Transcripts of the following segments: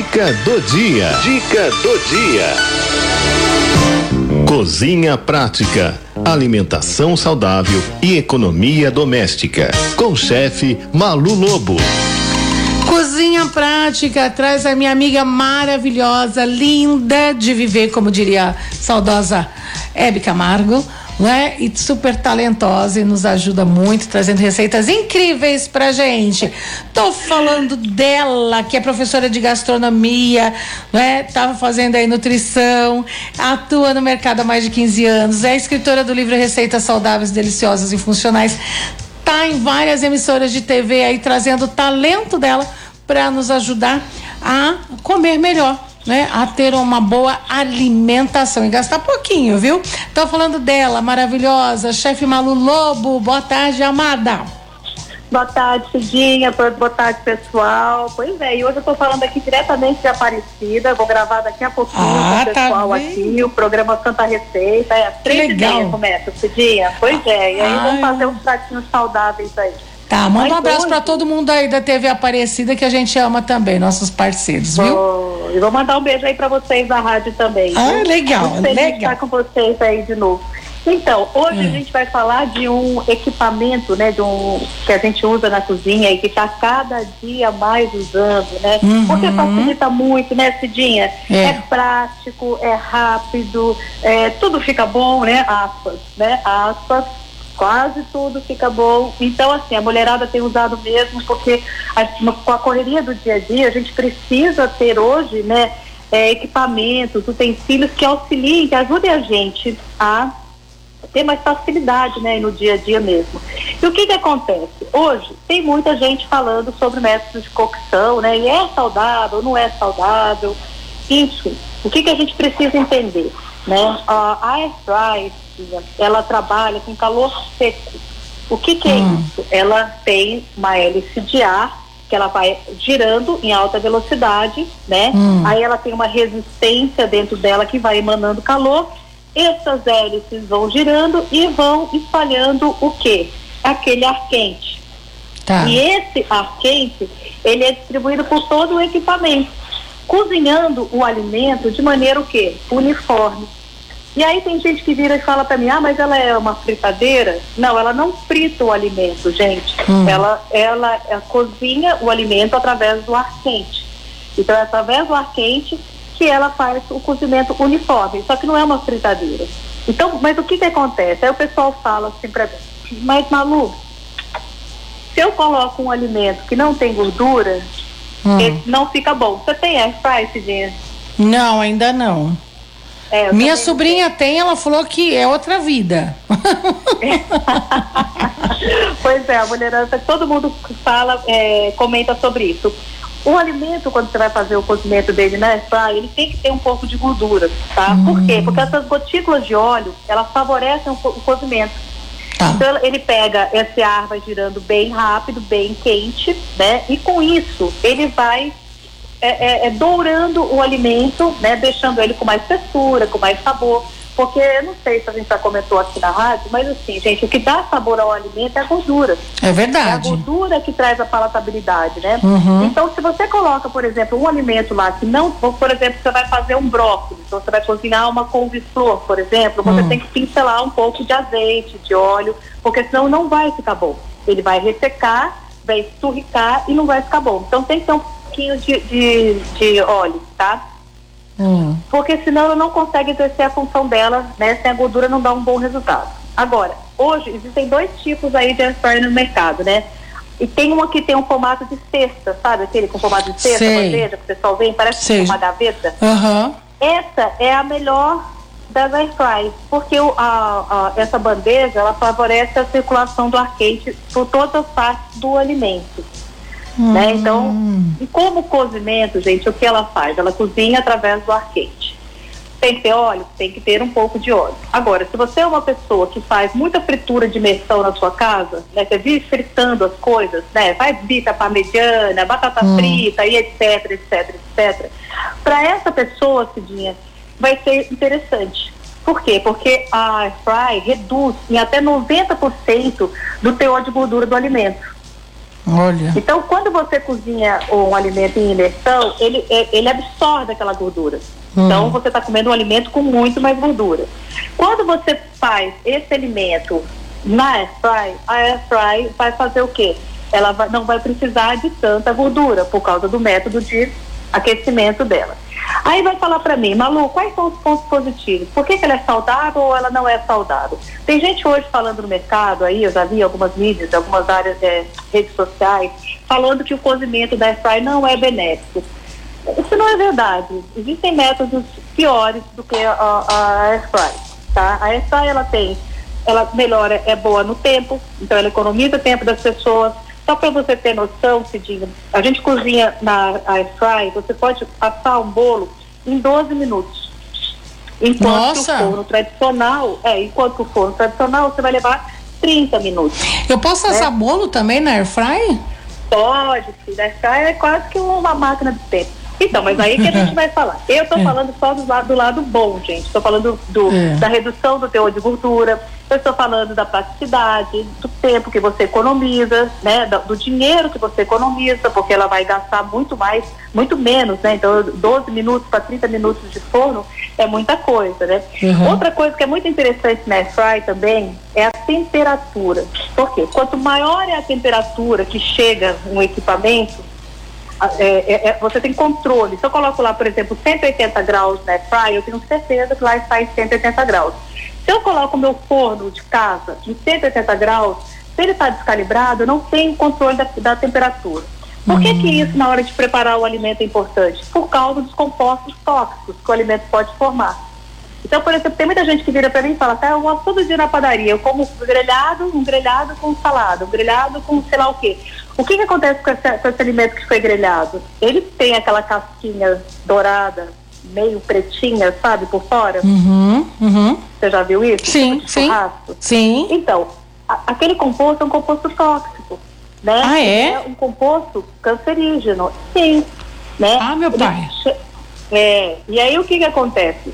Dica do dia. Dica do dia. Cozinha prática, alimentação saudável e economia doméstica. Com o chefe Malu Lobo. Cozinha prática traz a minha amiga maravilhosa, linda de viver, como diria a saudosa Hebe Camargo né? E super talentosa e nos ajuda muito, trazendo receitas incríveis pra gente. Tô falando dela, que é professora de gastronomia, né? Tava fazendo aí nutrição, atua no mercado há mais de 15 anos, é escritora do livro Receitas Saudáveis, Deliciosas e Funcionais. Tá em várias emissoras de TV aí trazendo o talento dela para nos ajudar a comer melhor né, a ter uma boa alimentação e gastar pouquinho, viu? Tô falando dela, maravilhosa, chefe Malu Lobo. Boa tarde, amada. Boa tarde, Cidinha. Boa tarde, pessoal. Pois é, e hoje eu tô falando aqui diretamente de Aparecida. Vou gravar daqui a pouquinho ah, com o tá pessoal tá aqui, o programa Santa Receita. É às três e meia começa, Cidinha. Pois é, e aí Ai. vamos fazer uns pratinhos saudáveis aí. Tá, manda um abraço para todo mundo aí da TV Aparecida que a gente ama também, nossos parceiros, viu? E vou mandar um beijo aí para vocês da rádio também. Ah, viu? legal, Muito legal. estar com vocês aí de novo. Então, hoje hum. a gente vai falar de um equipamento, né, de um que a gente usa na cozinha e que está cada dia mais usando, né? Uhum. Porque facilita muito, né, Cidinha? É. é prático, é rápido, é, tudo fica bom, né? Aspas, né? Aspas quase tudo fica bom. Então, assim, a mulherada tem usado mesmo, porque a, com a correria do dia a dia, a gente precisa ter hoje, né, é, equipamentos, utensílios que auxiliem, que ajudem a gente a ter mais facilidade, né, no dia a dia mesmo. E o que que acontece? Hoje tem muita gente falando sobre métodos de cocção, né, e é saudável, não é saudável. Isso, o que que a gente precisa entender, né? A air fry ela trabalha com calor seco. O que, que é hum. isso? Ela tem uma hélice de ar que ela vai girando em alta velocidade, né? Hum. Aí ela tem uma resistência dentro dela que vai emanando calor. Essas hélices vão girando e vão espalhando o que? Aquele ar quente. Tá. E esse ar quente, ele é distribuído por todo o equipamento, cozinhando o alimento de maneira o quê? Uniforme. E aí tem gente que vira e fala para mim, ah, mas ela é uma fritadeira? Não, ela não frita o alimento, gente. Hum. Ela, ela, ela cozinha o alimento através do ar quente. Então é através do ar quente que ela faz o cozimento uniforme, só que não é uma fritadeira. Então, mas o que que acontece? Aí o pessoal fala assim para mim, mas Malu, se eu coloco um alimento que não tem gordura, hum. não fica bom. Você tem air fry, Cidinha? Não, ainda não. É, Minha sobrinha tem, ela falou que é outra vida. pois é, a mulherada, todo mundo fala, é, comenta sobre isso. O alimento, quando você vai fazer o cozimento dele na né, ele tem que ter um pouco de gordura, tá? Hum. Por quê? Porque essas gotículas de óleo, elas favorecem o cozimento. Tá. Então ele pega esse ar, vai girando bem rápido, bem quente, né? E com isso, ele vai é, é, é, dourando o alimento, né, deixando ele com mais textura, com mais sabor. Porque eu não sei se a gente já comentou aqui na rádio, mas assim, gente, o que dá sabor ao alimento é a gordura. É verdade. É a gordura que traz a palatabilidade, né? Uhum. Então, se você coloca, por exemplo, um alimento lá que não, por exemplo, você vai fazer um brócolis, então você vai cozinhar uma couve-flor, por exemplo, você uhum. tem que pincelar um pouco de azeite, de óleo, porque senão não vai ficar bom. Ele vai ressecar, vai esturricar e não vai ficar bom. Então tem que ter um pouquinho de, de, de óleo, tá? Hum. Porque senão ela não consegue exercer a função dela, né? Sem a gordura não dá um bom resultado. Agora, hoje existem dois tipos aí de air fryer no mercado, né? E tem uma que tem um formato de cesta, sabe? Aquele com formato de cesta, bandeja, que o pessoal vem, parece Sei. uma gaveta. Uhum. Essa é a melhor das air fry, porque o, a, a, essa bandeja, ela favorece a circulação do ar quente por todas as partes do alimento. Hum. Né? Então, e como cozimento, gente, o que ela faz? Ela cozinha através do ar quente. Tem que ter óleo? Tem que ter um pouco de óleo. Agora, se você é uma pessoa que faz muita fritura de imersão na sua casa, né? Você vive fritando as coisas, né? Vai bita parmegiana, batata hum. frita e etc, etc, etc. Para essa pessoa, Cidinha, vai ser interessante. Por quê? Porque a air fry reduz em até 90% do teor de gordura do alimento. Olha. Então, quando você cozinha um alimento em imersão, ele, é, ele absorve aquela gordura. Hum. Então, você está comendo um alimento com muito mais gordura. Quando você faz esse alimento na air fry, a air fry vai fazer o quê? Ela vai, não vai precisar de tanta gordura por causa do método de aquecimento dela. Aí vai falar para mim, Malu, quais são os pontos positivos? Por que, que, ela é saudável ou ela não é saudável? Tem gente hoje falando no mercado aí, eu já vi algumas mídias, algumas áreas, é, redes sociais, falando que o cozimento da airfry não é benéfico. Isso não é verdade. Existem métodos piores do que a, a airfry, tá? A airfry, ela tem, ela melhora, é boa no tempo, então ela economiza o tempo das pessoas, só para você ter noção, Cidinho, a gente cozinha na air fry, você pode assar um bolo em 12 minutos. Enquanto Nossa. o forno tradicional, é, enquanto o forno tradicional você vai levar 30 minutos. Eu posso né? assar bolo também na air fry? Pode. A air fry é quase que uma máquina de tempo. Então, mas aí que a gente vai falar. Eu estou é. falando só do lado, do lado bom, gente. Estou falando do, é. da redução do teor de gordura. Eu estou falando da praticidade, do tempo que você economiza, né? Do, dinheiro que você economiza, porque ela vai gastar muito mais, muito menos, né? Então, 12 minutos para 30 minutos de forno é muita coisa, né? Uhum. Outra coisa que é muito interessante na air fry também é a temperatura. Por quê? Quanto maior é a temperatura que chega um equipamento, é, é, é, você tem controle. Se eu coloco lá, por exemplo, 180 graus na fry, eu tenho certeza que lá está em 180 graus. Se eu coloco o meu forno de casa em 180 graus, se ele está descalibrado, eu não tenho controle da, da temperatura. Por que, que uhum. isso, na hora de preparar o alimento, é importante? Por causa dos compostos tóxicos que o alimento pode formar. Então, por exemplo, tem muita gente que vira para mim e fala, tá, eu vou todo dia na padaria, eu como grelhado, um grelhado com salada, um grelhado com sei lá o quê. O que, que acontece com esse, com esse alimento que foi grelhado? Ele tem aquela casquinha dourada, meio pretinha, sabe, por fora? Uhum, uhum. Você já viu isso? Sim, tipo sim. Sim. Então, a, aquele composto é um composto tóxico, né? Ah, é? É um composto cancerígeno. Sim. Né? Ah, meu pai. É, e aí o que que acontece?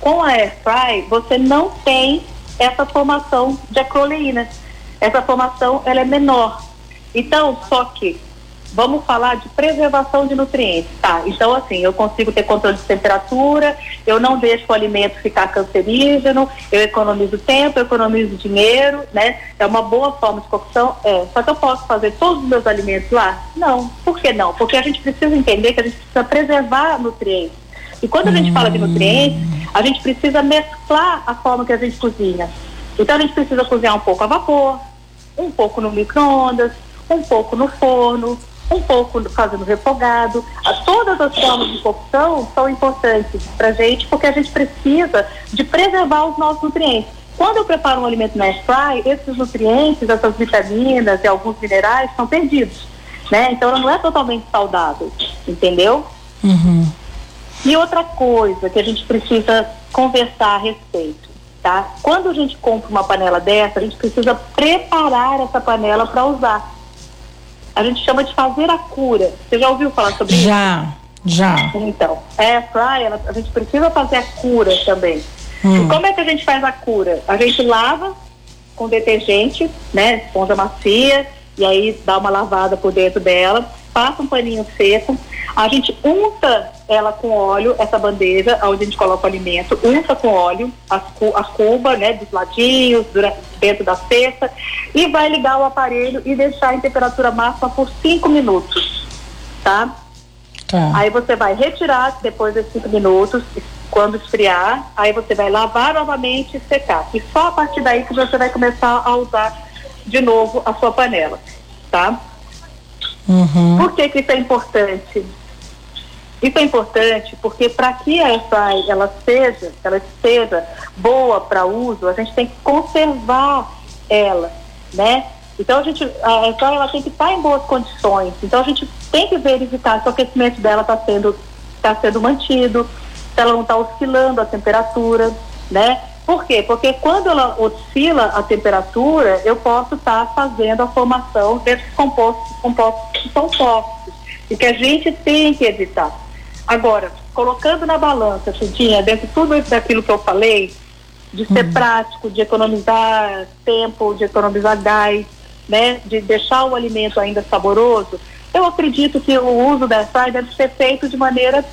Com a air fry, você não tem essa formação de acroleína. Essa formação ela é menor. Então, só que vamos falar de preservação de nutrientes, tá? Então, assim, eu consigo ter controle de temperatura, eu não deixo o alimento ficar cancerígeno, eu economizo tempo, eu economizo dinheiro, né? É uma boa forma de cocção, é. Só que eu posso fazer todos os meus alimentos lá? Não. Por que não? Porque a gente precisa entender que a gente precisa preservar nutrientes. E quando a gente fala de nutrientes, a gente precisa mesclar a forma que a gente cozinha. Então a gente precisa cozinhar um pouco a vapor, um pouco no micro-ondas, um pouco no forno, um pouco fazendo refogado. Todas as formas de cocção são importantes para a gente porque a gente precisa de preservar os nossos nutrientes. Quando eu preparo um alimento na air fry, esses nutrientes, essas vitaminas e alguns minerais são perdidos, né? Então ela não é totalmente saudável, entendeu? Uhum. E outra coisa que a gente precisa conversar a respeito, tá? Quando a gente compra uma panela dessa, a gente precisa preparar essa panela para usar. A gente chama de fazer a cura. Você já ouviu falar sobre já, isso? Já, já. Então, é fry, a gente precisa fazer a cura também. Hum. E como é que a gente faz a cura? A gente lava com detergente, né, esponja macia, e aí dá uma lavada por dentro dela, passa um paninho seco, a gente unta ela com óleo, essa bandeja, onde a gente coloca o alimento, unta com óleo as, a cuba, né, dos ladinhos, durante, dentro da cesta, e vai ligar o aparelho e deixar em temperatura máxima por 5 minutos, tá? tá? Aí você vai retirar depois desses 5 minutos, quando esfriar, aí você vai lavar novamente e secar. E só a partir daí que você vai começar a usar de novo a sua panela, tá? Uhum. Por que, que isso é importante? Isso é importante porque para que essa ela seja, ela seja boa para uso, a gente tem que conservar ela, né? Então a gente, a então ela tem que estar em boas condições. Então a gente tem que verificar se o aquecimento dela está sendo está sendo mantido, se ela não está oscilando a temperatura, né? Por quê? Porque quando ela oscila a temperatura, eu posso estar tá fazendo a formação desses compostos, compostos que são tóxicos e que a gente tem que evitar. Agora, colocando na balança, Cidinha, dentro de tudo isso daquilo que eu falei, de ser uhum. prático, de economizar tempo, de economizar gás, né, de deixar o alimento ainda saboroso, eu acredito que o uso da air deve ser feito de maneira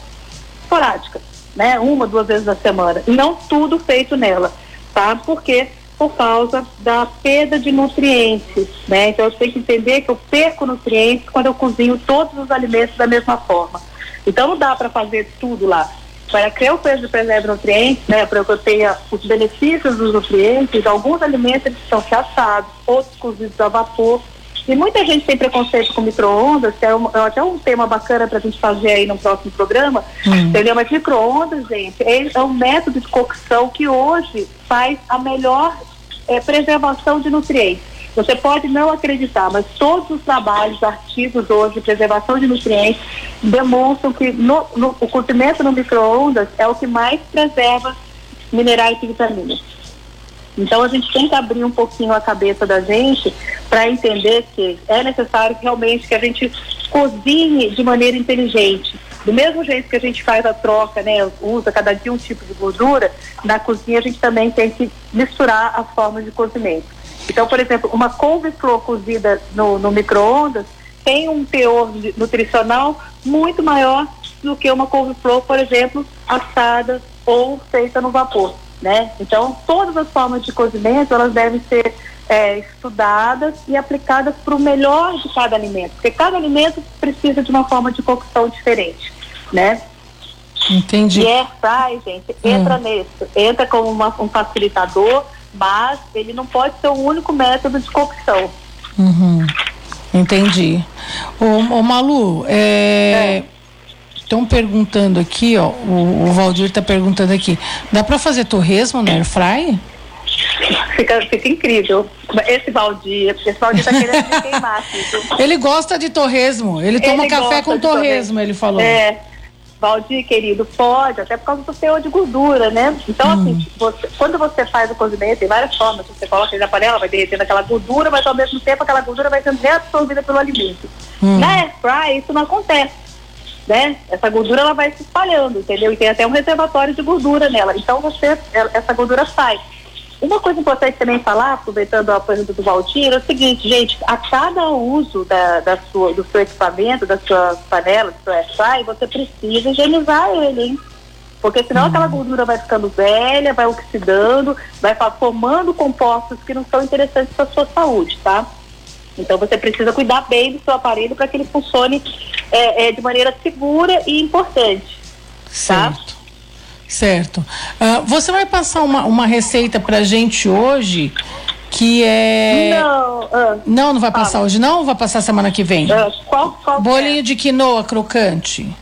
esporádica, né, uma, duas vezes na semana, não tudo feito nela, tá? Porque por causa da perda de nutrientes, né? Então eu tenho que entender que eu perco nutrientes quando eu cozinho todos os alimentos da mesma forma. Então não dá para fazer tudo lá. Para que eu preserve nutrientes, né, para que eu tenha os benefícios dos nutrientes, alguns alimentos eles são assados, outros cozidos a vapor. E muita gente tem preconceito com micro-ondas, que é, um, é até um tema bacana para a gente fazer aí no próximo programa, hum. entendeu? Mas micro-ondas, gente, é, é um método de cocção que hoje faz a melhor é, preservação de nutrientes. Você pode não acreditar, mas todos os trabalhos, artigos hoje de preservação de nutrientes demonstram que no, no, o cozimento no micro-ondas é o que mais preserva minerais e vitaminas. Então a gente tem que abrir um pouquinho a cabeça da gente para entender que é necessário realmente que a gente cozinhe de maneira inteligente. Do mesmo jeito que a gente faz a troca, né, usa cada dia um tipo de gordura, na cozinha a gente também tem que misturar as formas de cozimento. Então, por exemplo, uma couve-flor cozida no, no micro-ondas tem um teor nutricional muito maior do que uma couve-flor, por exemplo, assada ou feita no vapor, né? Então, todas as formas de cozimento, elas devem ser é, estudadas e aplicadas para o melhor de cada alimento, porque cada alimento precisa de uma forma de cocção diferente, né? Entendi. E air fry, gente, entra hum. nisso, entra como uma, um facilitador, mas ele não pode ser o único método de cocção. Uhum. Entendi. Ô, ô Malu, é... Estão perguntando aqui, ó. O, o Valdir está perguntando aqui. Dá para fazer torresmo no air fry? Fica, fica incrível. Esse Valdir, esse Valdir tá querendo me queimar. Ele gosta de torresmo. Ele toma ele café com torresmo, torresmo, ele falou. É. Valdir, querido, pode, até por causa do teor de gordura, né? Então, hum. assim, você, quando você faz o cozimento, tem várias formas. Você coloca na panela, vai derretendo aquela gordura, mas ao mesmo tempo aquela gordura vai sendo reabsorvida pelo alimento. Hum. Na air fry, isso não acontece. Né? Essa gordura ela vai se espalhando, entendeu? E tem até um reservatório de gordura nela. Então você, essa gordura sai. Uma coisa importante também falar, aproveitando a pergunta do Valdir, é o seguinte, gente, a cada uso da, da sua, do seu equipamento, da sua panela, do seu airfry, você precisa higienizar ele, hein? Porque senão uhum. aquela gordura vai ficando velha, vai oxidando, vai formando compostos que não são interessantes para a sua saúde, tá? Então você precisa cuidar bem do seu aparelho para que ele funcione é, é, de maneira segura e importante. Tá? Certo. Uh, você vai passar uma, uma receita pra gente hoje que é. Não, uh, não, não vai passar hoje, não? Vai passar semana que vem? Uh, qual, qual Bolinho é? de quinoa crocante.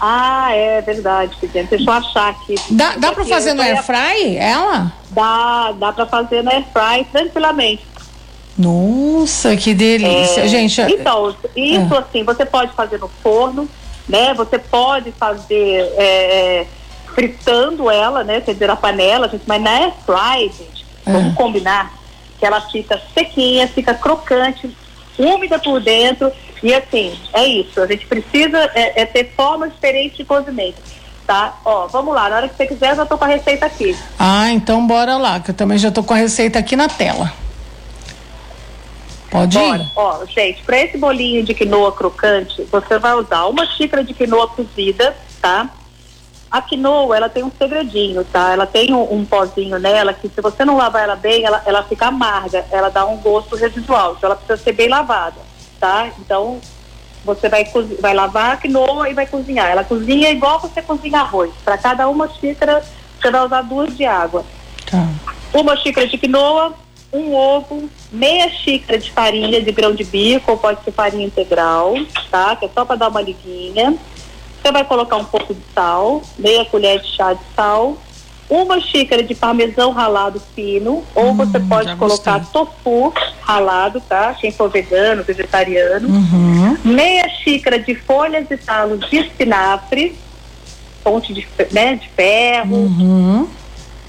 Ah, é verdade, Deixa eu achar aqui. Dá, dá para fazer no air fry, ela? Dá, dá para fazer no air fry tranquilamente. Nossa, que delícia, é, gente. Então, isso é. assim, você pode fazer no forno, né? Você pode fazer é, é fritando ela, né? Quer dizer, a panela, gente, mas na air fry, gente, é. vamos combinar que ela fica sequinha, fica crocante, úmida por dentro e assim, é isso. A gente precisa é, é ter formas diferentes de cozimento. Tá? Ó, vamos lá, na hora que você quiser, eu já tô com a receita aqui. Ah, então bora lá, que eu também já tô com a receita aqui na tela. Pode Bora. ir? Ó, gente, para esse bolinho de quinoa crocante, você vai usar uma xícara de quinoa cozida, tá? A quinoa, ela tem um segredinho, tá? Ela tem um, um, pozinho nela que se você não lavar ela bem, ela, ela fica amarga, ela dá um gosto residual, então ela precisa ser bem lavada, tá? Então, você vai, vai lavar a quinoa e vai cozinhar. Ela cozinha igual você cozinha arroz. Para cada uma xícara, você vai usar duas de água. Tá. Uma xícara de quinoa, um ovo, meia xícara de farinha de grão de bico, ou pode ser farinha integral, tá? Que é só para dar uma liguinha você vai colocar um pouco de sal, meia colher de chá de sal, uma xícara de parmesão ralado fino, ou hum, você pode colocar tofu ralado, tá? Quem for vegano, vegetariano. Uhum. Meia xícara de folhas e talos de espinafre, fonte de, né, de ferro, uhum.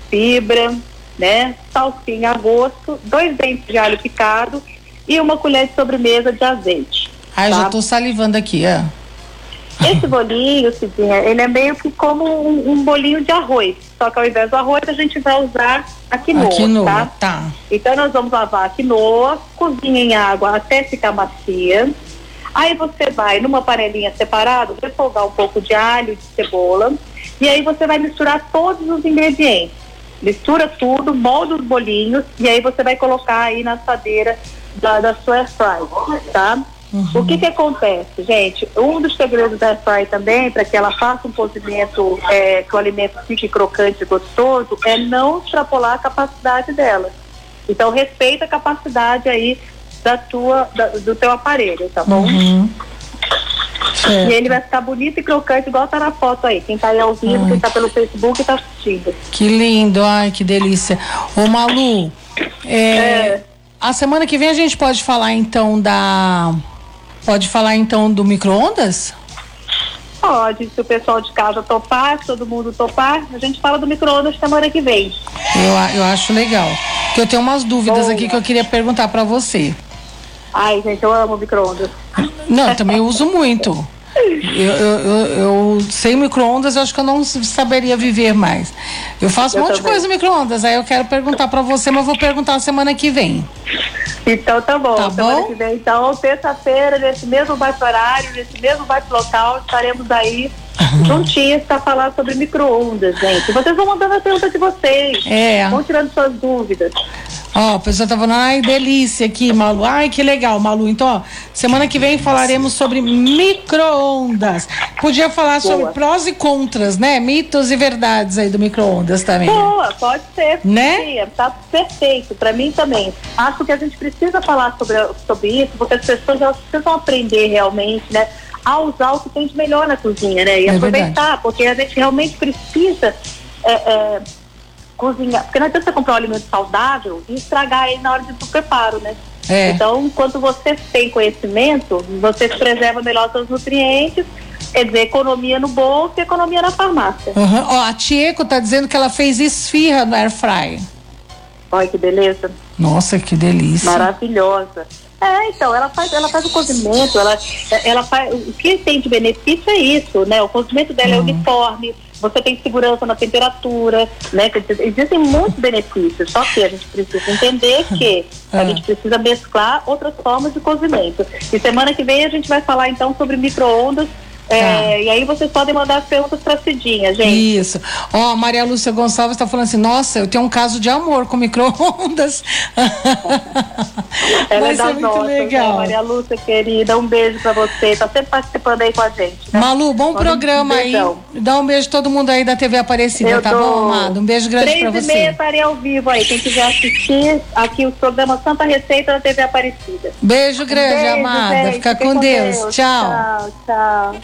fibra, né? Salsinha a gosto, dois dentes de alho picado e uma colher de sobremesa de azeite. Ai, tá? já tô salivando aqui, é. Esse bolinho, Cidinha, ele é meio que como um, um, bolinho de arroz. Só que ao invés do arroz, a gente vai usar a quinoa, a quinoa tá? tá? Então nós vamos lavar a quinoa, cozinha em água até ficar macia. Aí você vai numa panelinha separada, refogar um pouco de alho, de cebola, e aí você vai misturar todos os ingredientes. Mistura tudo, molda os bolinhos, e aí você vai colocar aí na assadeira da, da sua air fry, tá? Uhum. O que que acontece, gente? Um dos segredos da air também, para que ela faça um cozimento, é, que o alimento fique crocante e gostoso, é não extrapolar a capacidade dela. Então, respeita a capacidade aí da tua, da, do teu aparelho, tá bom? Uhum. E ele vai ficar bonito e crocante, igual tá na foto aí. Quem tá aí ao vivo, ai. quem tá pelo Facebook tá assistindo. Que lindo, ai, que delícia. Ô Malu, é, é. a semana que vem a gente pode falar então da Pode falar então do micro-ondas? Pode, se o pessoal de casa topar, se todo mundo topar, a gente fala do micro-ondas semana que vem. Eu, eu acho legal. Porque eu tenho umas dúvidas Boa. aqui que eu queria perguntar para você. Ai, gente, eu amo micro-ondas. Não, eu também uso muito. Eu, eu, eu, eu sem micro-ondas, eu acho que eu não saberia viver mais. Eu faço um monte também. de coisa no micro-ondas, aí eu quero perguntar para você, mas vou perguntar semana que vem. Então tá bom. Tá Semana bom? que vem, então, terça-feira, nesse mesmo bate-horário, nesse mesmo bate-local, estaremos aí juntinhos para falar sobre micro-ondas, gente. Vocês vão mandando a pergunta de vocês. É. Vão tirando suas dúvidas. Ó, a pessoa tá falando, ai, delícia aqui, Malu. Ai, que legal, Malu. Então, ó, semana que vem falaremos sobre micro-ondas. Podia falar Boa. sobre prós e contras, né? Mitos e verdades aí do micro-ondas também. Boa, pode ser. Né? Sim, tá perfeito, para mim também. Acho que a gente precisa falar sobre, sobre isso, porque as pessoas elas precisam aprender realmente, né? A usar o que tem de melhor na cozinha, né? E é aproveitar, verdade. porque a gente realmente precisa. É, é, cozinhar. Porque não adianta você comprar um alimento saudável e estragar ele na hora do preparo, né? É. Então, quando você tem conhecimento, você preserva melhor seus nutrientes, quer dizer, economia no bolso e economia na farmácia. Uhum. Ó, a Tieco tá dizendo que ela fez esfirra no air fry. Olha que beleza. Nossa, que delícia. Maravilhosa. É, então, ela faz, ela faz o cozimento, ela, ela faz, o que tem de benefício é isso, né? O cozimento dela é uhum. é uniforme, você tem segurança na temperatura, né? Existem muitos benefícios, só que a gente precisa entender que a é. gente precisa mesclar outras formas de cozimento. E semana que vem a gente vai falar então sobre micro-ondas é, tá. E aí vocês podem mandar as perguntas para Cidinha, gente. Isso. Ó, a Maria Lúcia Gonçalves está falando assim: nossa, eu tenho um caso de amor com micro-ondas. Ela Vai é das nossas, né, legal. Né? Maria Lúcia, querida, um beijo para você. Tá sempre participando aí com a gente. Né? Malu, bom programa aí. Dá um beijo todo mundo aí da TV Aparecida, eu tá bom, amado? Um beijo grande para você. Três e meia estarei ao vivo aí. Quem quiser assistir aqui o programa Santa Receita da TV Aparecida. Beijo grande, um beijo, amada. Gente, Fica com, com Deus. Deus. Tchau. Tchau, tchau.